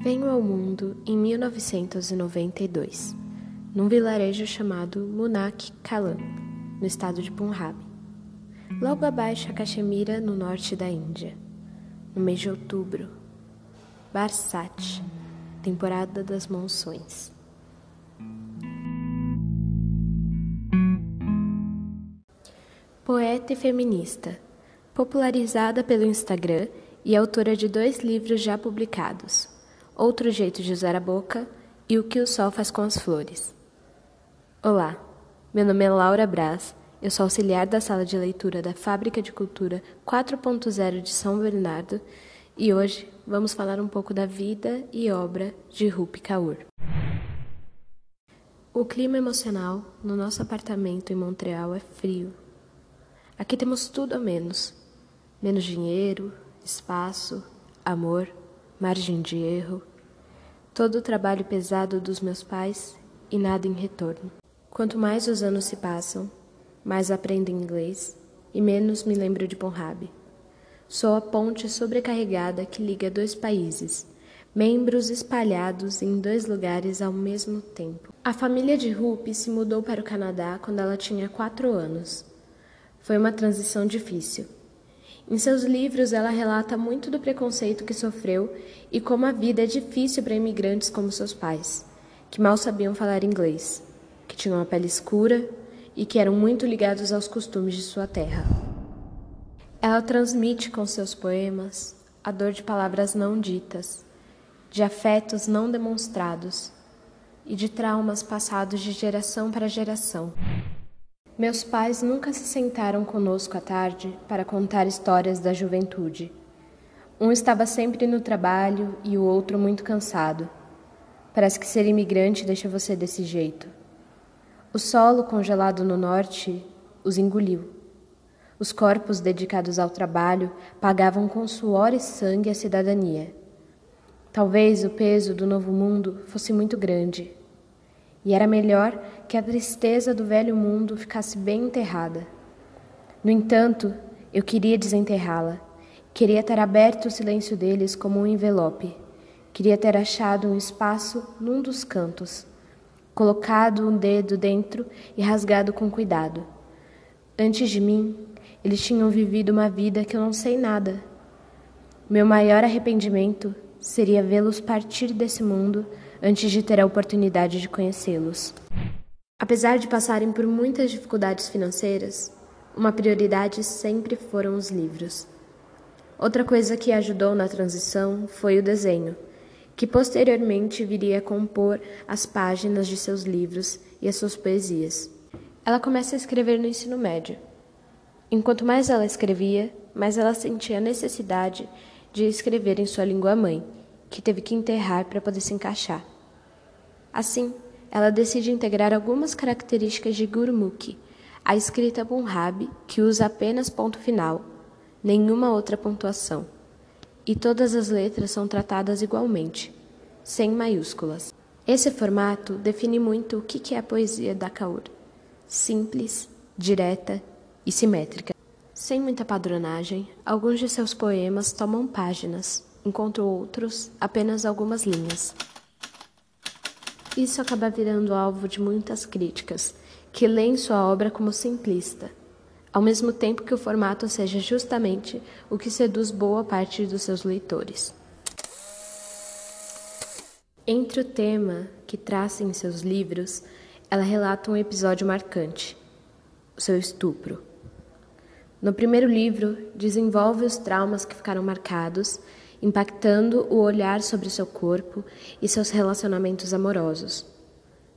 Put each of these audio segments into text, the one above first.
Venho ao mundo em 1992, num vilarejo chamado Munak Kalan, no estado de Punjab, logo abaixo a Caxemira, no norte da Índia, no mês de outubro, Barsat, temporada das monções. Poeta e feminista, popularizada pelo Instagram e autora de dois livros já publicados. Outro jeito de usar a boca e o que o sol faz com as flores. Olá, meu nome é Laura Braz, eu sou auxiliar da sala de leitura da Fábrica de Cultura 4.0 de São Bernardo e hoje vamos falar um pouco da vida e obra de Rupi Kaur. O clima emocional no nosso apartamento em Montreal é frio. Aqui temos tudo a menos: menos dinheiro, espaço, amor margem de erro, todo o trabalho pesado dos meus pais e nada em retorno. Quanto mais os anos se passam, mais aprendo inglês e menos me lembro de Ponhab. Sou a ponte sobrecarregada que liga dois países, membros espalhados em dois lugares ao mesmo tempo. A família de Rupi se mudou para o Canadá quando ela tinha quatro anos. Foi uma transição difícil. Em seus livros, ela relata muito do preconceito que sofreu e como a vida é difícil para imigrantes como seus pais, que mal sabiam falar inglês, que tinham a pele escura e que eram muito ligados aos costumes de sua terra. Ela transmite com seus poemas a dor de palavras não ditas, de afetos não demonstrados e de traumas passados de geração para geração. Meus pais nunca se sentaram conosco à tarde para contar histórias da juventude. Um estava sempre no trabalho e o outro muito cansado. Parece que ser imigrante deixa você desse jeito. O solo congelado no norte os engoliu. Os corpos dedicados ao trabalho pagavam com suor e sangue a cidadania. Talvez o peso do novo mundo fosse muito grande e era melhor que a tristeza do velho mundo ficasse bem enterrada. No entanto, eu queria desenterrá-la. Queria ter aberto o silêncio deles como um envelope. Queria ter achado um espaço num dos cantos, colocado um dedo dentro e rasgado com cuidado. Antes de mim, eles tinham vivido uma vida que eu não sei nada. Meu maior arrependimento seria vê-los partir desse mundo antes de ter a oportunidade de conhecê-los. Apesar de passarem por muitas dificuldades financeiras, uma prioridade sempre foram os livros. Outra coisa que ajudou na transição foi o desenho, que posteriormente viria a compor as páginas de seus livros e as suas poesias. Ela começa a escrever no ensino médio. Enquanto mais ela escrevia, mais ela sentia a necessidade de escrever em sua língua mãe que teve que enterrar para poder se encaixar. Assim, ela decide integrar algumas características de Gurmukhi, a escrita Punjabi, que usa apenas ponto final, nenhuma outra pontuação, e todas as letras são tratadas igualmente, sem maiúsculas. Esse formato define muito o que é a poesia da Kaur: simples, direta e simétrica. Sem muita padronagem, alguns de seus poemas tomam páginas, enquanto outros apenas algumas linhas. Isso acaba virando alvo de muitas críticas, que leem sua obra como simplista, ao mesmo tempo que o formato seja justamente o que seduz boa parte dos seus leitores. Entre o tema que traça em seus livros, ela relata um episódio marcante: o seu estupro. No primeiro livro, desenvolve os traumas que ficaram marcados impactando o olhar sobre seu corpo e seus relacionamentos amorosos.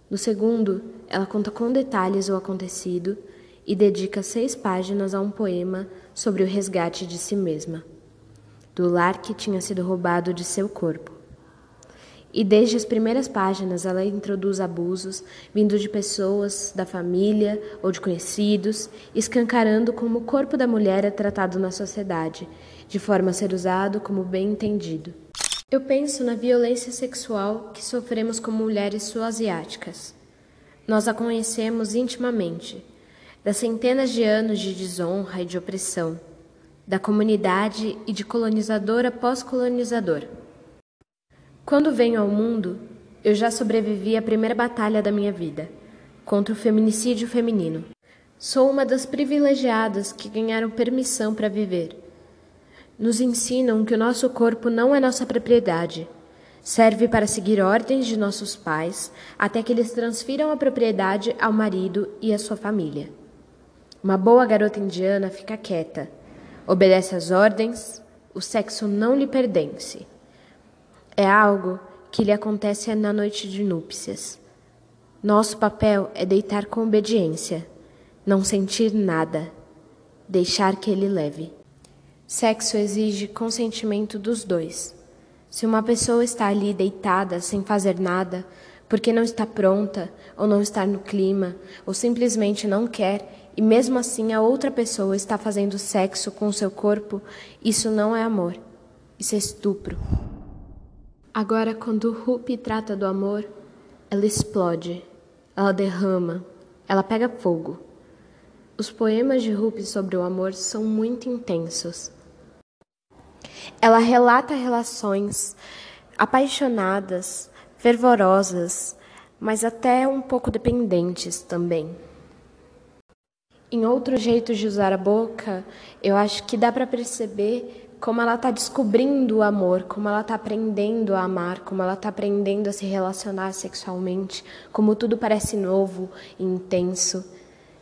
No segundo, ela conta com detalhes o acontecido e dedica seis páginas a um poema sobre o resgate de si mesma, do lar que tinha sido roubado de seu corpo. E desde as primeiras páginas ela introduz abusos vindo de pessoas da família ou de conhecidos, escancarando como o corpo da mulher é tratado na sociedade, de forma a ser usado como bem entendido. Eu penso na violência sexual que sofremos como mulheres sul-asiáticas. Nós a conhecemos intimamente, das centenas de anos de desonra e de opressão, da comunidade e de colonizador após colonizador. Quando venho ao mundo, eu já sobrevivi à primeira batalha da minha vida, contra o feminicídio feminino. Sou uma das privilegiadas que ganharam permissão para viver. Nos ensinam que o nosso corpo não é nossa propriedade. Serve para seguir ordens de nossos pais até que eles transfiram a propriedade ao marido e à sua família. Uma boa garota indiana fica quieta, obedece às ordens, o sexo não lhe pertence. É algo que lhe acontece na noite de núpcias. Nosso papel é deitar com obediência, não sentir nada, deixar que ele leve. Sexo exige consentimento dos dois. Se uma pessoa está ali deitada sem fazer nada, porque não está pronta, ou não está no clima, ou simplesmente não quer, e mesmo assim a outra pessoa está fazendo sexo com seu corpo, isso não é amor, isso é estupro. Agora, quando Rupi trata do amor, ela explode, ela derrama, ela pega fogo. Os poemas de Rupi sobre o amor são muito intensos. Ela relata relações apaixonadas, fervorosas, mas até um pouco dependentes também. Em outro jeito de usar a boca, eu acho que dá para perceber como ela está descobrindo o amor, como ela está aprendendo a amar, como ela está aprendendo a se relacionar sexualmente, como tudo parece novo e intenso.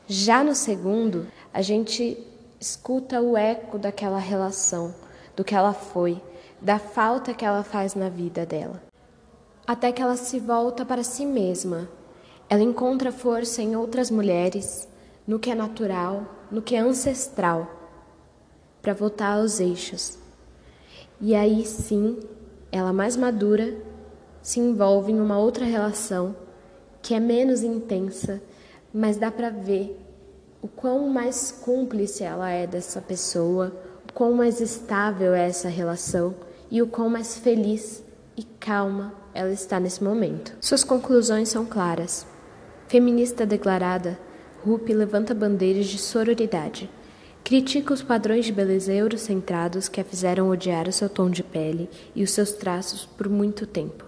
Já no segundo, a gente escuta o eco daquela relação do que ela foi, da falta que ela faz na vida dela. Até que ela se volta para si mesma. Ela encontra força em outras mulheres, no que é natural, no que é ancestral, para voltar aos eixos. E aí sim, ela mais madura se envolve em uma outra relação que é menos intensa, mas dá para ver o quão mais cúmplice ela é dessa pessoa, quão mais estável é essa relação e o quão mais feliz e calma ela está nesse momento. Suas conclusões são claras. Feminista declarada, Rupi levanta bandeiras de sororidade. Critica os padrões de beleza eurocentrados que a fizeram odiar o seu tom de pele e os seus traços por muito tempo.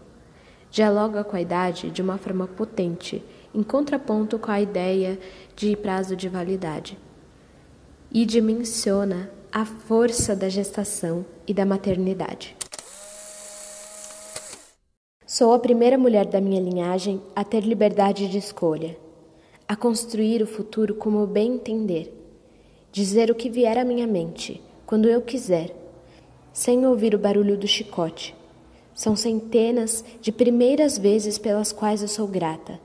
Dialoga com a idade de uma forma potente, em contraponto com a ideia de prazo de validade. E dimensiona a força da gestação e da maternidade. Sou a primeira mulher da minha linhagem a ter liberdade de escolha, a construir o futuro como bem entender, dizer o que vier à minha mente, quando eu quiser, sem ouvir o barulho do chicote. São centenas de primeiras vezes pelas quais eu sou grata.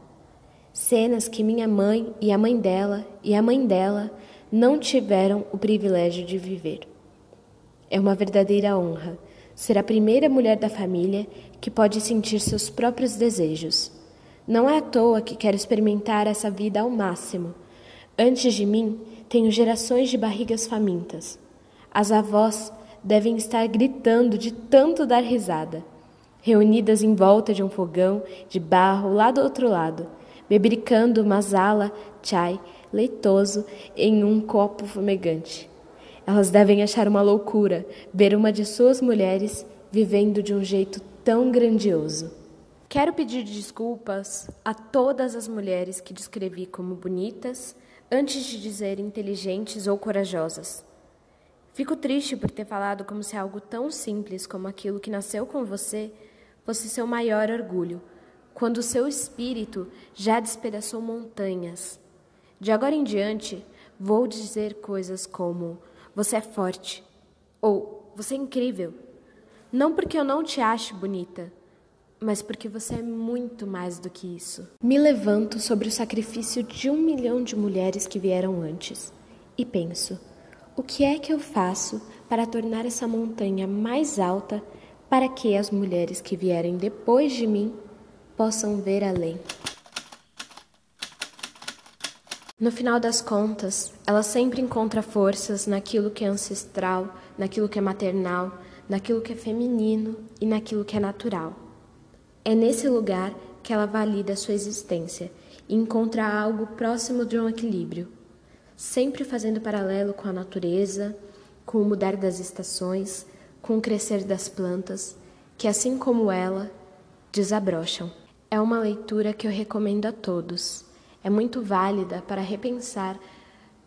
Cenas que minha mãe e a mãe dela e a mãe dela não tiveram o privilégio de viver. É uma verdadeira honra ser a primeira mulher da família que pode sentir seus próprios desejos. Não é à toa que quero experimentar essa vida ao máximo. Antes de mim, tenho gerações de barrigas famintas. As avós devem estar gritando de tanto dar risada, reunidas em volta de um fogão de barro lá do outro lado, bebericando masala, chai leitoso em um copo fumegante. Elas devem achar uma loucura ver uma de suas mulheres vivendo de um jeito tão grandioso. Quero pedir desculpas a todas as mulheres que descrevi como bonitas antes de dizer inteligentes ou corajosas. Fico triste por ter falado como se algo tão simples como aquilo que nasceu com você fosse seu maior orgulho, quando seu espírito já despedaçou montanhas de agora em diante, vou dizer coisas como: você é forte ou você é incrível. Não porque eu não te ache bonita, mas porque você é muito mais do que isso. Me levanto sobre o sacrifício de um milhão de mulheres que vieram antes e penso: o que é que eu faço para tornar essa montanha mais alta para que as mulheres que vierem depois de mim possam ver além? No final das contas, ela sempre encontra forças naquilo que é ancestral, naquilo que é maternal, naquilo que é feminino e naquilo que é natural. É nesse lugar que ela valida sua existência e encontra algo próximo de um equilíbrio, sempre fazendo paralelo com a natureza, com o mudar das estações, com o crescer das plantas, que assim como ela, desabrocham. É uma leitura que eu recomendo a todos. É muito válida para repensar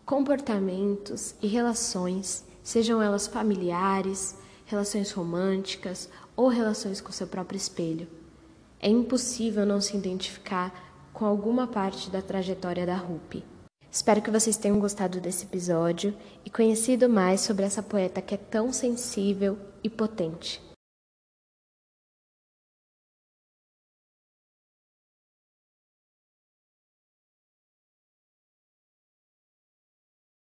comportamentos e relações, sejam elas familiares, relações românticas ou relações com seu próprio espelho. É impossível não se identificar com alguma parte da trajetória da Rupi. Espero que vocês tenham gostado desse episódio e conhecido mais sobre essa poeta que é tão sensível e potente.